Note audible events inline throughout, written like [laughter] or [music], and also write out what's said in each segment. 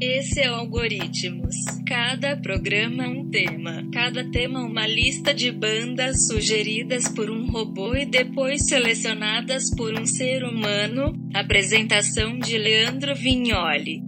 Esse é o Algoritmos. Cada programa um tema. Cada tema uma lista de bandas sugeridas por um robô e depois selecionadas por um ser humano. Apresentação de Leandro Vignoli.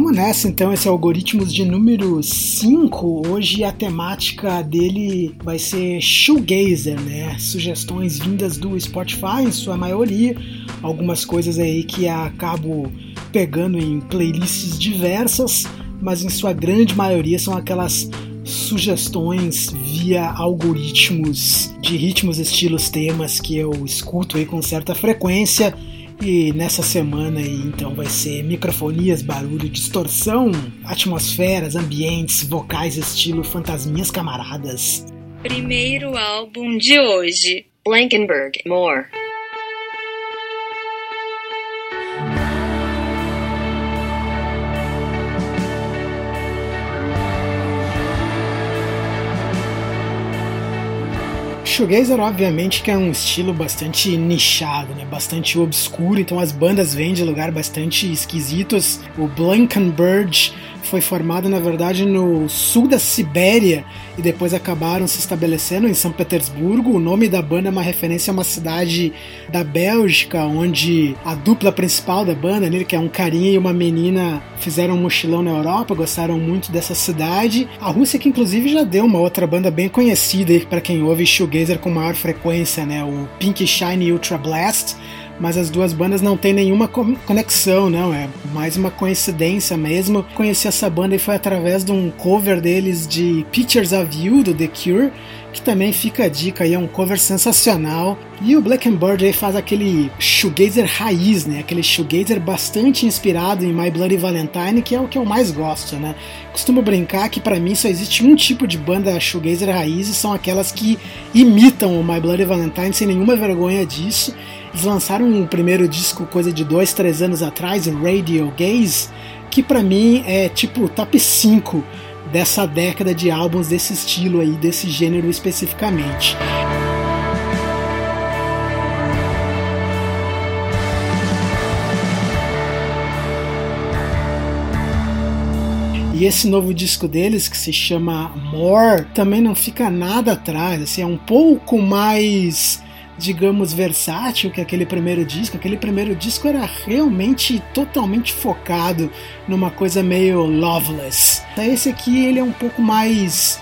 Vamos nessa então, esse é Algoritmos de número 5. Hoje a temática dele vai ser shoegazer, né? Sugestões vindas do Spotify em sua maioria, algumas coisas aí que acabo pegando em playlists diversas, mas em sua grande maioria são aquelas sugestões via algoritmos de ritmos, estilos, temas que eu escuto aí com certa frequência e nessa semana aí, então vai ser microfonias, barulho, distorção, atmosferas, ambientes, vocais estilo fantasminhas camaradas. Primeiro álbum de hoje. Blankenberg, More. Shoegazer, obviamente, que é um estilo bastante nichado, né? bastante obscuro, então as bandas vêm de lugar bastante esquisitos. O Blankenberg foi formado, na verdade, no sul da Sibéria e depois acabaram se estabelecendo em São Petersburgo. O nome da banda é uma referência a uma cidade da Bélgica, onde a dupla principal da banda, né, que é um carinha e uma menina, fizeram um mochilão na Europa, gostaram muito dessa cidade. A Rússia, que inclusive já deu uma outra banda bem conhecida para quem ouve shoegazer com maior frequência, né, o Pink Shine Ultra Blast mas as duas bandas não têm nenhuma conexão, não, é mais uma coincidência mesmo. Conheci essa banda e foi através de um cover deles de Pictures of You do The Cure, que também fica a dica aí, é um cover sensacional. E o Black and Bird aí faz aquele shoegazer raiz, né? Aquele shoegazer bastante inspirado em My Bloody Valentine, que é o que eu mais gosto, né? Costumo brincar que para mim só existe um tipo de banda shoegazer raiz e são aquelas que imitam o My Bloody Valentine sem nenhuma vergonha disso. Eles lançaram um primeiro disco coisa de dois, três anos atrás, Radio Gaze, que para mim é tipo top 5 dessa década de álbuns desse estilo aí, desse gênero especificamente. E esse novo disco deles, que se chama More, também não fica nada atrás, assim, é um pouco mais digamos, versátil que aquele primeiro disco. Aquele primeiro disco era realmente totalmente focado numa coisa meio loveless. Esse aqui ele é um pouco mais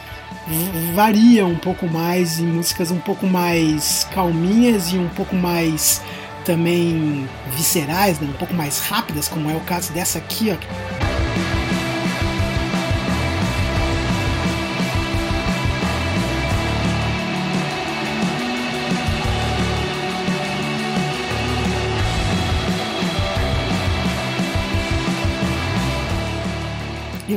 varia um pouco mais em músicas um pouco mais calminhas e um pouco mais também viscerais, né? um pouco mais rápidas, como é o caso dessa aqui, ó.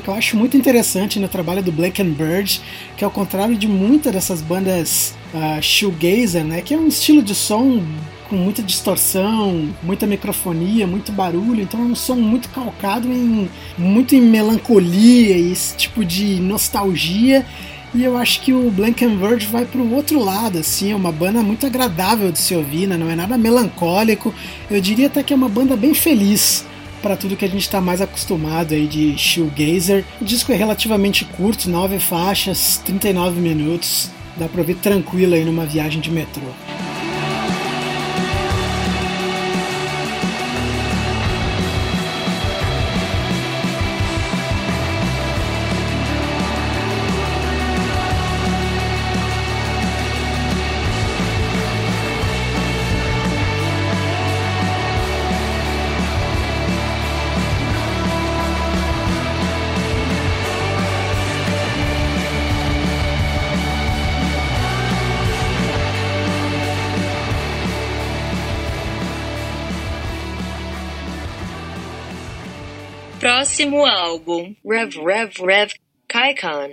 Que eu acho muito interessante no trabalho do Black and Bird, que ao contrário de muitas dessas bandas uh, shoegazer, né, que é um estilo de som com muita distorção, muita microfonia, muito barulho, então é um som muito calcado em muito em melancolia e esse tipo de nostalgia. E eu acho que o Blank and Verge vai para o outro lado, assim, é uma banda muito agradável de se ouvir, né? não é nada melancólico. Eu diria até que é uma banda bem feliz para tudo que a gente está mais acostumado aí de shoegazer. O disco é relativamente curto, 9 faixas, 39 minutos. Dá para ouvir tranquilo aí numa viagem de metrô. Próximo álbum, Rev Rev Rev Kaikon.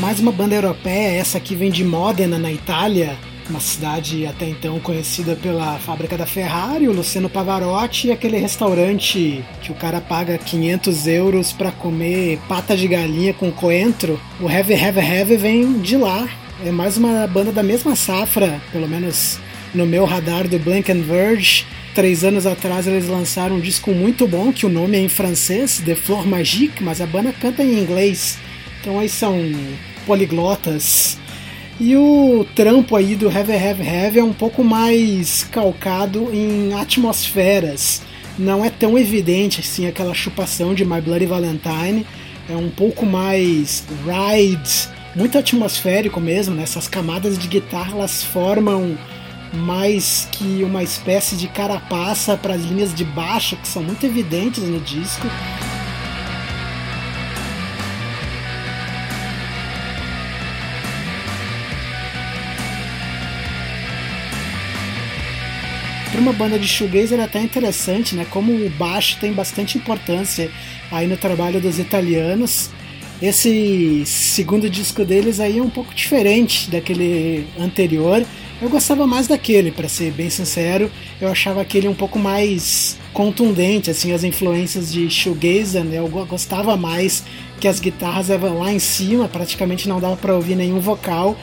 Mais uma banda europeia, essa aqui vem de Modena, na Itália, uma cidade até então conhecida pela fábrica da Ferrari, o Luciano Pavarotti e aquele restaurante que o cara paga 500 euros para comer pata de galinha com coentro. O Heavy Heavy Heavy vem de lá. É mais uma banda da mesma safra, pelo menos no meu radar do Blank and Verge. Três anos atrás eles lançaram um disco muito bom, que o nome é em francês, The Flor Magique, mas a banda canta em inglês. Então aí são poliglotas. E o trampo aí do Heavy Heavy Heavy é um pouco mais calcado em atmosferas. Não é tão evidente assim aquela chupação de My Bloody Valentine. É um pouco mais ride, muito atmosférico mesmo, né? Essas camadas de guitarra elas formam mais que uma espécie de carapaça para as linhas de baixo que são muito evidentes no disco. Para uma banda de shoegazer é até interessante, né? Como o baixo tem bastante importância aí no trabalho dos italianos. Esse segundo disco deles aí é um pouco diferente daquele anterior. Eu gostava mais daquele, para ser bem sincero. Eu achava aquele um pouco mais contundente, assim, as influências de shoegazer, né? Eu gostava mais que as guitarras eram lá em cima, praticamente não dava para ouvir nenhum vocal.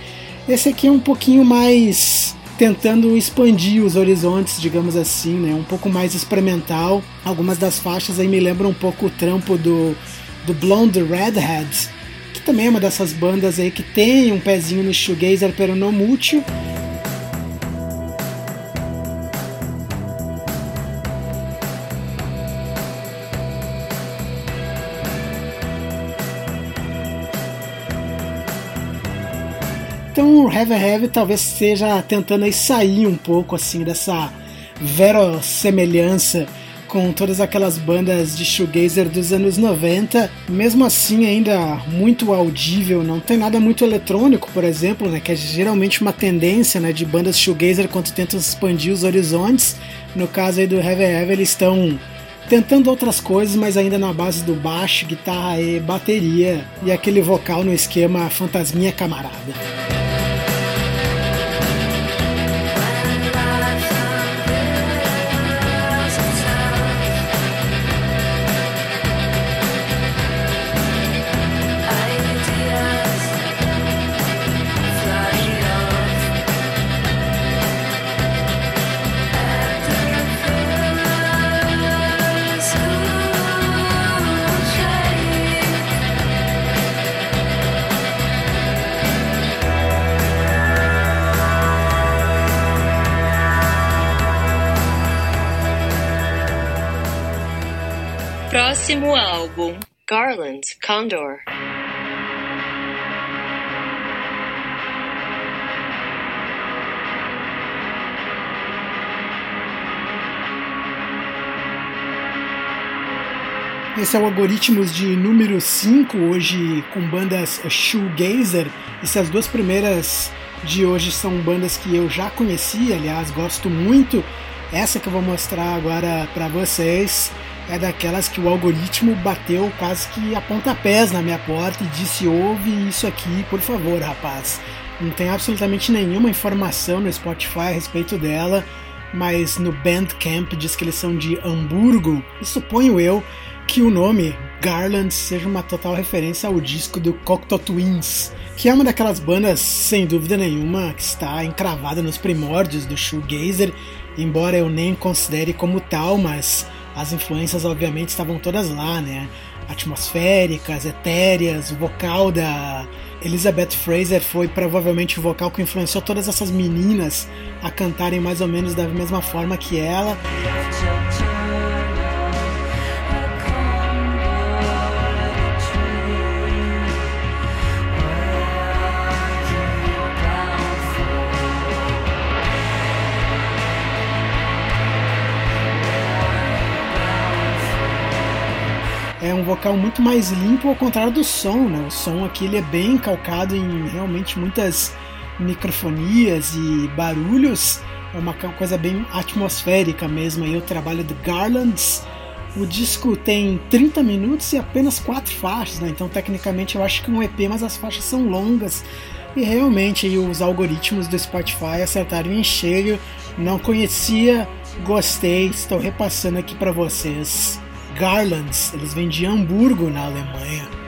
Esse aqui é um pouquinho mais tentando expandir os horizontes, digamos assim, né? Um pouco mais experimental. Algumas das faixas aí me lembram um pouco o trampo do, do Blonde Redhead, que também é uma dessas bandas aí que tem um pezinho no shoegazer, pero não mútil. Então o Heavy Heavy talvez seja tentando aí sair um pouco assim dessa verossemelhança com todas aquelas bandas de shoegazer dos anos 90, mesmo assim ainda muito audível, não tem nada muito eletrônico, por exemplo, né, que é geralmente uma tendência né, de bandas shoegazer quando tentam expandir os horizontes. No caso aí do Heavy Heavy, eles estão tentando outras coisas, mas ainda na base do baixo, guitarra e bateria e aquele vocal no esquema fantasminha camarada. Próximo álbum: Garland, Condor. Esse é o Algoritmos de número 5, hoje com bandas Shoegazer. Essas duas primeiras de hoje são bandas que eu já conheci, aliás, gosto muito. Essa que eu vou mostrar agora para vocês é daquelas que o algoritmo bateu quase que a pontapés na minha porta e disse: ouve isso aqui, por favor, rapaz. Não tem absolutamente nenhuma informação no Spotify a respeito dela, mas no Bandcamp diz que eles são de Hamburgo, e suponho eu que o nome Garland seja uma total referência ao disco do Cocteau Twins, que é uma daquelas bandas, sem dúvida nenhuma, que está encravada nos primórdios do shoegazer, embora eu nem considere como tal, mas as influências obviamente estavam todas lá, né? Atmosféricas, etéreas, o vocal da Elizabeth Fraser foi provavelmente o vocal que influenciou todas essas meninas a cantarem mais ou menos da mesma forma que ela. É um vocal muito mais limpo ao contrário do som, né? O som aqui ele é bem calcado em realmente muitas microfonias e barulhos. É uma coisa bem atmosférica mesmo. Aí o trabalho do Garlands. O disco tem 30 minutos e apenas quatro faixas, né? Então tecnicamente eu acho que é um EP, mas as faixas são longas. E realmente aí, os algoritmos do Spotify acertaram em cheio. Não conhecia, gostei, estou repassando aqui para vocês. Garlands, eles vêm de Hamburgo, na Alemanha.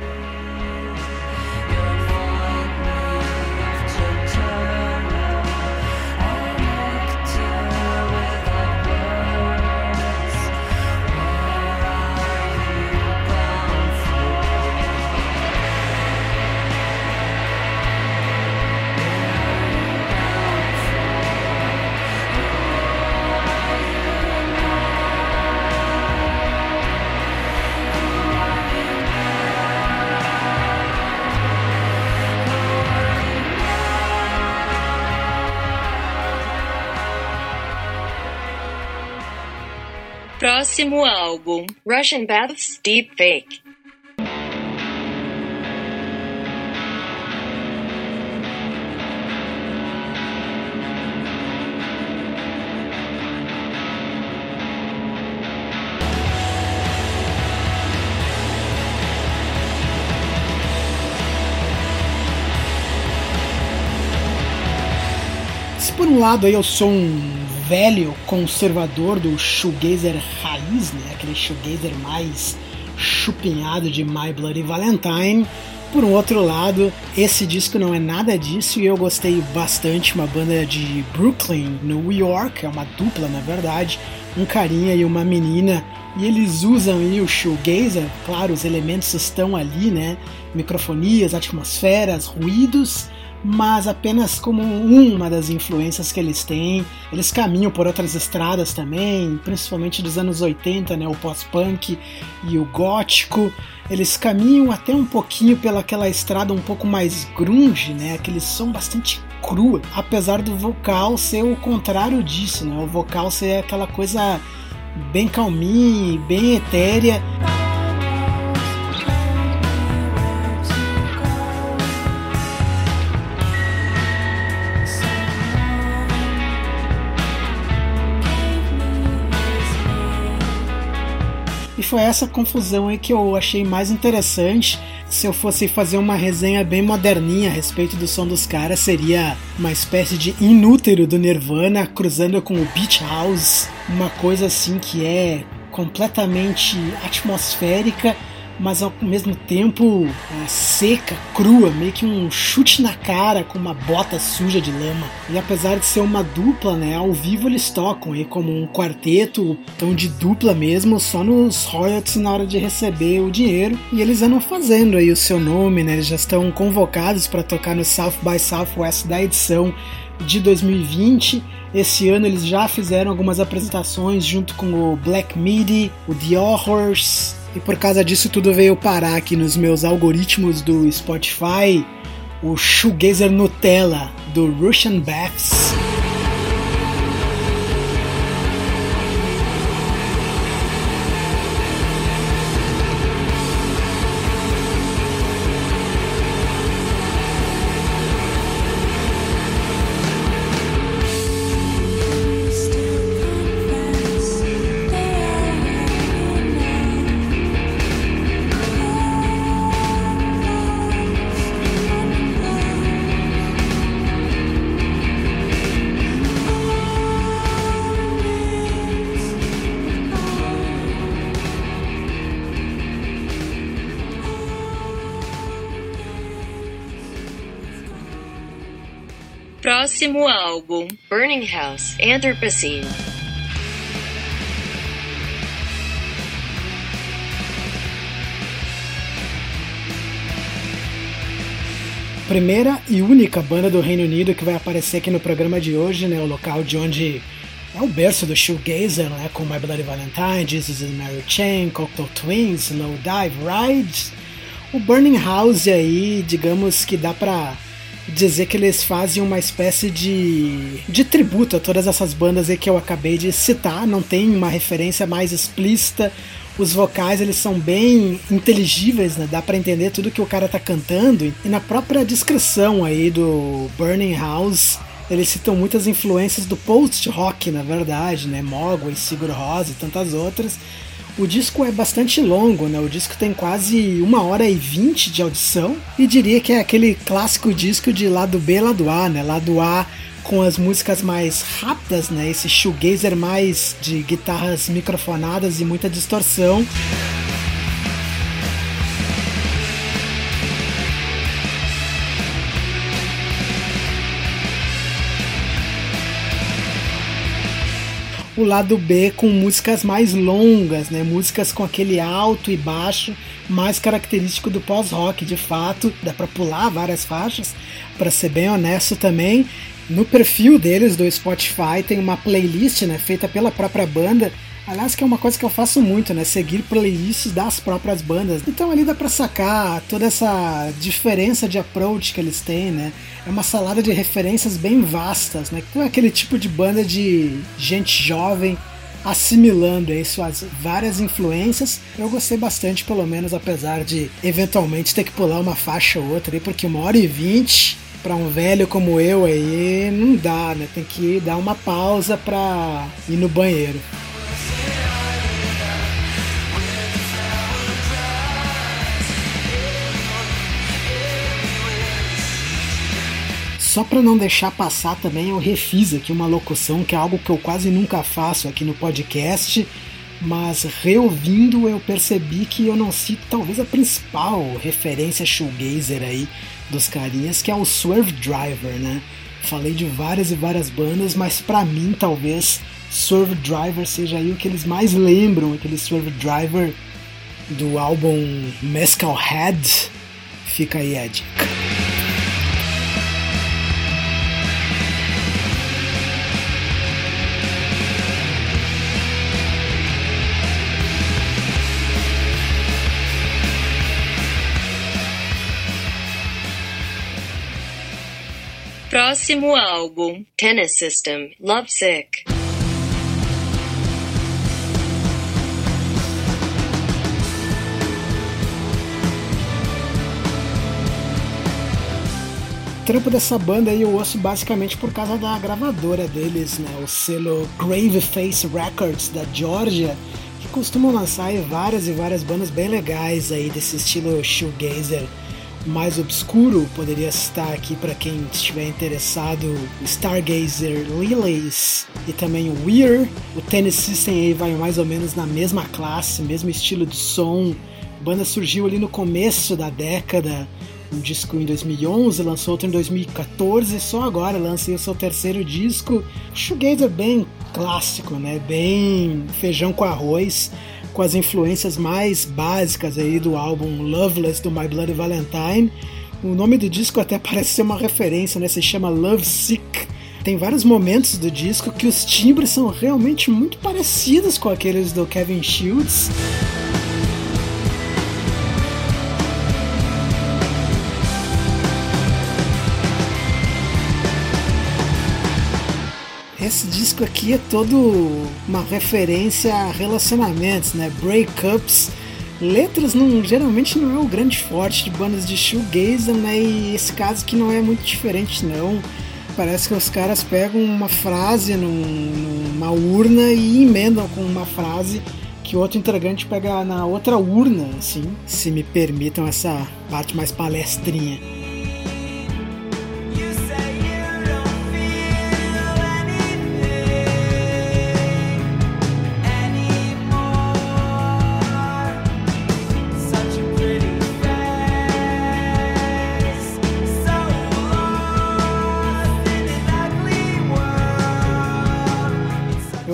Próximo álbum: Russian Baths Deep Fake. Por um lado aí eu sou um velho conservador do shoegazer raiz, né? aquele shoegazer mais chupinhado de My Bloody Valentine. Por um outro lado, esse disco não é nada disso e eu gostei bastante. Uma banda de Brooklyn, New York, é uma dupla na verdade, um carinha e uma menina. E eles usam aí o shoegazer, claro, os elementos estão ali, né? Microfonias, atmosferas, ruídos, mas apenas como uma das influências que eles têm. Eles caminham por outras estradas também, principalmente dos anos 80, né, o pós-punk e o gótico. Eles caminham até um pouquinho pelaquela estrada um pouco mais grunge, né, aquele som bastante cru, apesar do vocal ser o contrário disso, né? O vocal ser aquela coisa bem calminha, bem etérea. Foi essa confusão aí que eu achei mais interessante. Se eu fosse fazer uma resenha bem moderninha a respeito do som dos caras, seria uma espécie de inútero do Nirvana cruzando com o Beach House, uma coisa assim que é completamente atmosférica mas ao mesmo tempo é, seca, crua, meio que um chute na cara com uma bota suja de lama. E apesar de ser uma dupla, né, ao vivo eles tocam aí como um quarteto, tão de dupla mesmo, só nos royalties na hora de receber o dinheiro. E eles andam fazendo aí o seu nome, né? Eles já estão convocados para tocar no South by Southwest da edição de 2020. Esse ano eles já fizeram algumas apresentações junto com o Black Midi, o The Horrors, e por causa disso tudo veio parar aqui nos meus algoritmos do Spotify o Shoegazer Nutella do Russian Baths. Próximo álbum: Burning House Anthropocene. Primeira e única banda do Reino Unido que vai aparecer aqui no programa de hoje, né? O local de onde é o berço do shoegazer, né? Com My Bloody Valentine, Jesus and Mary Chain, Cocteau Twins, Low Dive Rides. O Burning House aí, digamos que dá pra dizer que eles fazem uma espécie de, de tributo a todas essas bandas aí que eu acabei de citar, não tem uma referência mais explícita. Os vocais eles são bem inteligíveis, né? dá para entender tudo que o cara tá cantando. E na própria descrição aí do Burning House, eles citam muitas influências do post-rock, na verdade, né? Mogwai, Sigur Rós e tantas outras. O disco é bastante longo, né? O disco tem quase uma hora e vinte de audição e diria que é aquele clássico disco de lado B, lado A, né? Lado A com as músicas mais rápidas, né? Esse shoegazer mais de guitarras microfonadas e muita distorção. Lado B com músicas mais longas, né? Músicas com aquele alto e baixo mais característico do pós-rock, de fato. Dá para pular várias faixas, para ser bem honesto também. No perfil deles do Spotify tem uma playlist, né, feita pela própria banda Aliás, que é uma coisa que eu faço muito, né? Seguir playlists das próprias bandas. Então ali dá pra sacar toda essa diferença de approach que eles têm, né? É uma salada de referências bem vastas, né? Então é aquele tipo de banda de gente jovem assimilando aí suas várias influências. Eu gostei bastante, pelo menos, apesar de eventualmente ter que pular uma faixa ou outra aí, porque uma hora e vinte para um velho como eu aí não dá, né? Tem que dar uma pausa pra ir no banheiro. Só para não deixar passar também, eu refiz aqui uma locução que é algo que eu quase nunca faço aqui no podcast, mas reouvindo eu percebi que eu não cito talvez a principal referência shoegazer aí dos carinhas, que é o Swerve Driver, né? Falei de várias e várias bandas, mas para mim talvez Swerve Driver seja aí o que eles mais lembram, aquele Swerve Driver do álbum Mescal Head. Fica aí a dica. Próximo álbum: Tennis System, Lovesick. O trampo dessa banda aí eu ouço basicamente por causa da gravadora deles, né? O selo Graveface Records da Georgia, que costumam lançar várias e várias bandas bem legais aí desse estilo shoegazer mais obscuro, poderia citar aqui para quem estiver interessado Stargazer Lilies e também Weir. O Tennis System aí vai mais ou menos na mesma classe, mesmo estilo de som. A banda surgiu ali no começo da década, um disco em 2011, lançou outro em 2014 e só agora lancei o seu terceiro disco. Shoegazer bem clássico, né? Bem feijão com arroz com as influências mais básicas aí do álbum Loveless do My Bloody Valentine. O nome do disco até [laughs] parece ser uma referência, né? Se chama Love Sick. Tem vários momentos do disco que os timbres são realmente muito parecidos com aqueles do Kevin Shields. Esse disco aqui é todo uma referência a relacionamentos, né? Breakups. Letras não, geralmente não é o grande forte de bandas de shoegazer, né? E esse caso aqui não é muito diferente não. Parece que os caras pegam uma frase num, numa urna e emendam com uma frase que o outro integrante pega na outra urna, assim, se me permitam essa parte mais palestrinha.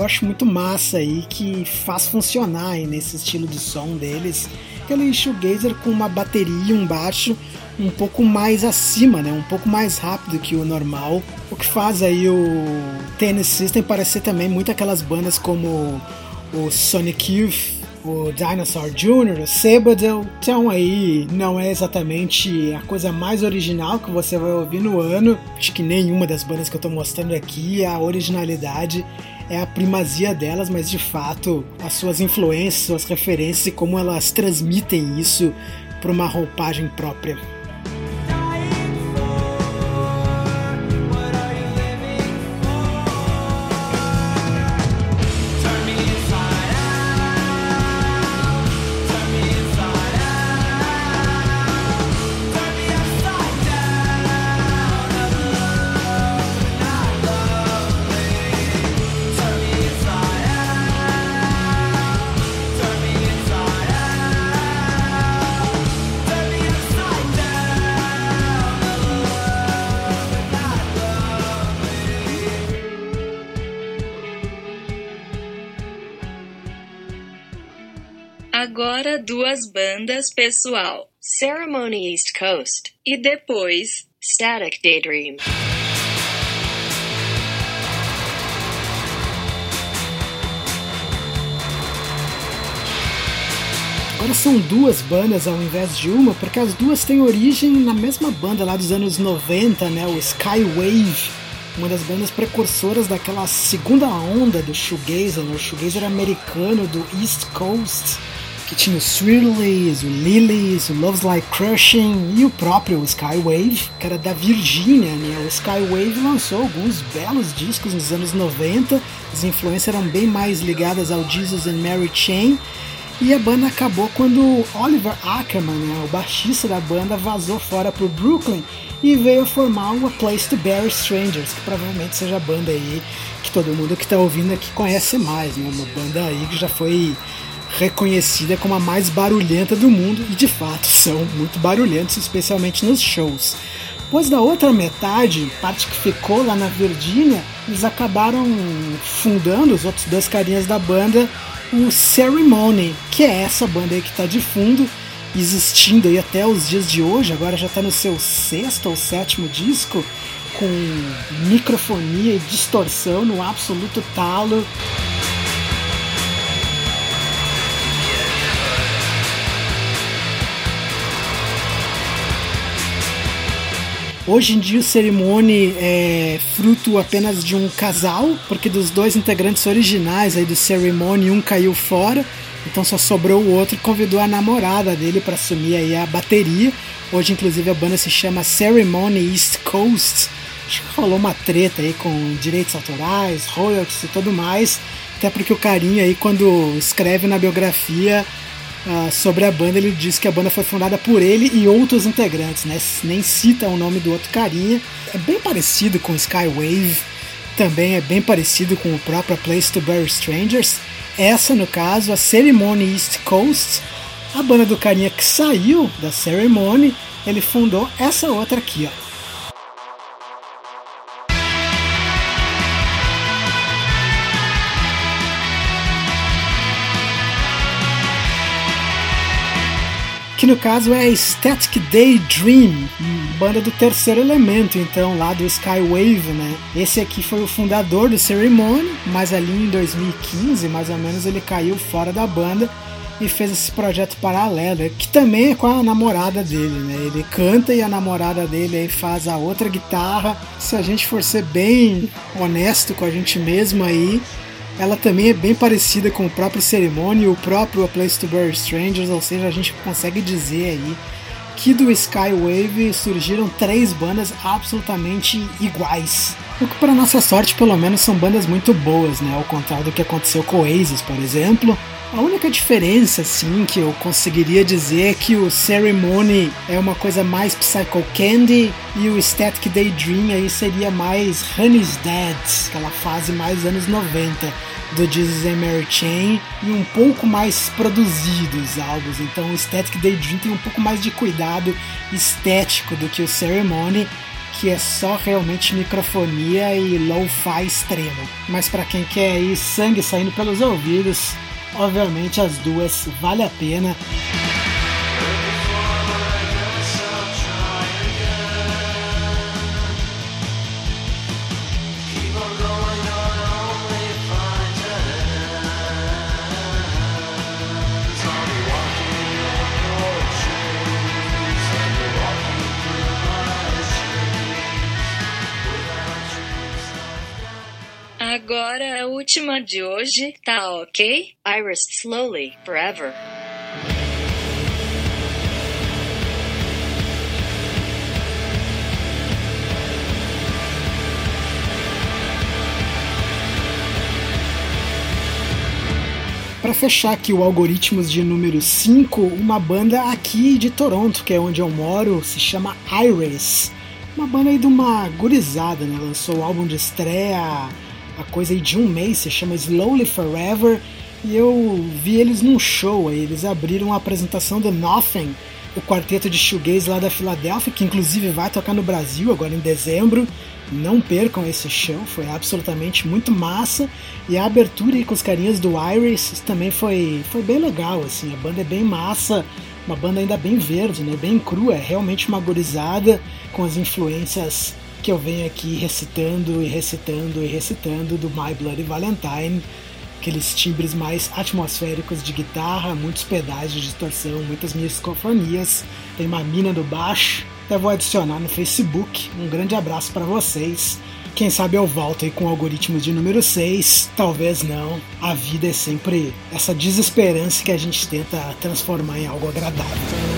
Acho muito massa aí que faz funcionar aí nesse estilo de som deles. Aquele shoegazer com uma bateria e um baixo um pouco mais acima, né? Um pouco mais rápido que o normal. O que faz aí o Tennis System parecer também muito aquelas bandas como o Sonic Youth, o Dinosaur Jr., o Sabadell. Então aí não é exatamente a coisa mais original que você vai ouvir no ano. Acho que nenhuma das bandas que eu estou mostrando aqui, a originalidade é a primazia delas, mas de fato as suas influências, suas referências e como elas transmitem isso para uma roupagem própria. Bandas pessoal. Ceremony East Coast. E depois, Static Daydream. Agora são duas bandas ao invés de uma, porque as duas têm origem na mesma banda lá dos anos 90, né? O Skywave, uma das bandas precursoras daquela segunda onda do shoegazer, né? o shoegazer americano do East Coast, que tinha o Swirlies, o Lilies, o Loves Like Crushing e o próprio Skywave, que era da Virgínia, né? O Skywave lançou alguns belos discos nos anos 90, as influências eram bem mais ligadas ao Jesus and Mary Chain, e a banda acabou quando Oliver Ackerman, né, o baixista da banda, vazou fora pro Brooklyn e veio formar uma Place to Bury Strangers, que provavelmente seja a banda aí que todo mundo que está ouvindo aqui conhece mais, né? Uma banda aí que já foi reconhecida como a mais barulhenta do mundo e de fato são muito barulhentos, especialmente nos shows. Pois da outra metade, parte que ficou lá na Virgínia, eles acabaram fundando os outros dois carinhas da banda o Ceremony, que é essa banda aí que está de fundo, existindo aí até os dias de hoje, agora já está no seu sexto ou sétimo disco, com microfonia e distorção no absoluto talo. Hoje em dia o Ceremony é fruto apenas de um casal, porque dos dois integrantes originais aí do Ceremony, um caiu fora, então só sobrou o outro e convidou a namorada dele para assumir aí a bateria. Hoje inclusive a banda se chama Ceremony East Coast. Acho que rolou uma treta aí com direitos autorais, royalties e tudo mais. Até porque o carinha aí quando escreve na biografia Uh, sobre a banda, ele diz que a banda foi fundada por ele e outros integrantes, né? Nem cita o nome do outro carinha. É bem parecido com Skywave, também é bem parecido com o próprio Place to Bury Strangers. Essa, no caso, a Ceremony East Coast, a banda do carinha que saiu da Ceremony, ele fundou essa outra aqui, ó. Que no caso é a Static Daydream, banda do terceiro elemento, então, lá do Skywave, né? Esse aqui foi o fundador do Ceremony, mas ali em 2015, mais ou menos, ele caiu fora da banda e fez esse projeto paralelo, que também é com a namorada dele, né? Ele canta e a namorada dele aí faz a outra guitarra. Se a gente for ser bem honesto com a gente mesmo aí, ela também é bem parecida com o próprio Ceremony e o próprio A Place to Bury Strangers, ou seja, a gente consegue dizer aí que do Skywave surgiram três bandas absolutamente iguais. O que, para nossa sorte, pelo menos, são bandas muito boas, né? Ao contrário do que aconteceu com Oasis, por exemplo. A única diferença, sim, que eu conseguiria dizer é que o Ceremony é uma coisa mais Psycho Candy e o Static Daydream aí seria mais Honey's Dead, aquela fase mais anos 90 do Jesus and Mary Chain e um pouco mais produzidos os álbuns. Então o Static Daydream tem um pouco mais de cuidado estético do que o Ceremony, que é só realmente microfonia e lo-fi extremo. Mas para quem quer aí sangue saindo pelos ouvidos, obviamente as duas vale a pena. Última de hoje, tá ok? Iris slowly, forever. Para fechar aqui o algoritmos de número 5, uma banda aqui de Toronto, que é onde eu moro, se chama Iris. Uma banda aí de uma gurizada, né? Lançou o álbum de estreia a coisa aí de um mês, se chama Slowly Forever, e eu vi eles num show aí, eles abriram a apresentação do Nothing o quarteto de shoegaze lá da Filadélfia, que inclusive vai tocar no Brasil agora em dezembro. Não percam esse show, foi absolutamente muito massa. E a abertura aí com os carinhas do Iris também foi, foi bem legal, assim, a banda é bem massa, uma banda ainda bem verde, né, bem crua, é realmente uma gorizada com as influências que eu venho aqui recitando e recitando e recitando do My Bloody Valentine, aqueles timbres mais atmosféricos de guitarra, muitos pedais de distorção, muitas psicofonias, tem uma mina do baixo. Eu vou adicionar no Facebook. Um grande abraço para vocês. Quem sabe eu volto aí com o algoritmo de número 6, talvez não. A vida é sempre essa desesperança que a gente tenta transformar em algo agradável.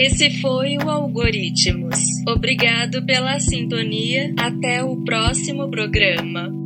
Esse foi o Algoritmos. Obrigado pela sintonia. Até o próximo programa.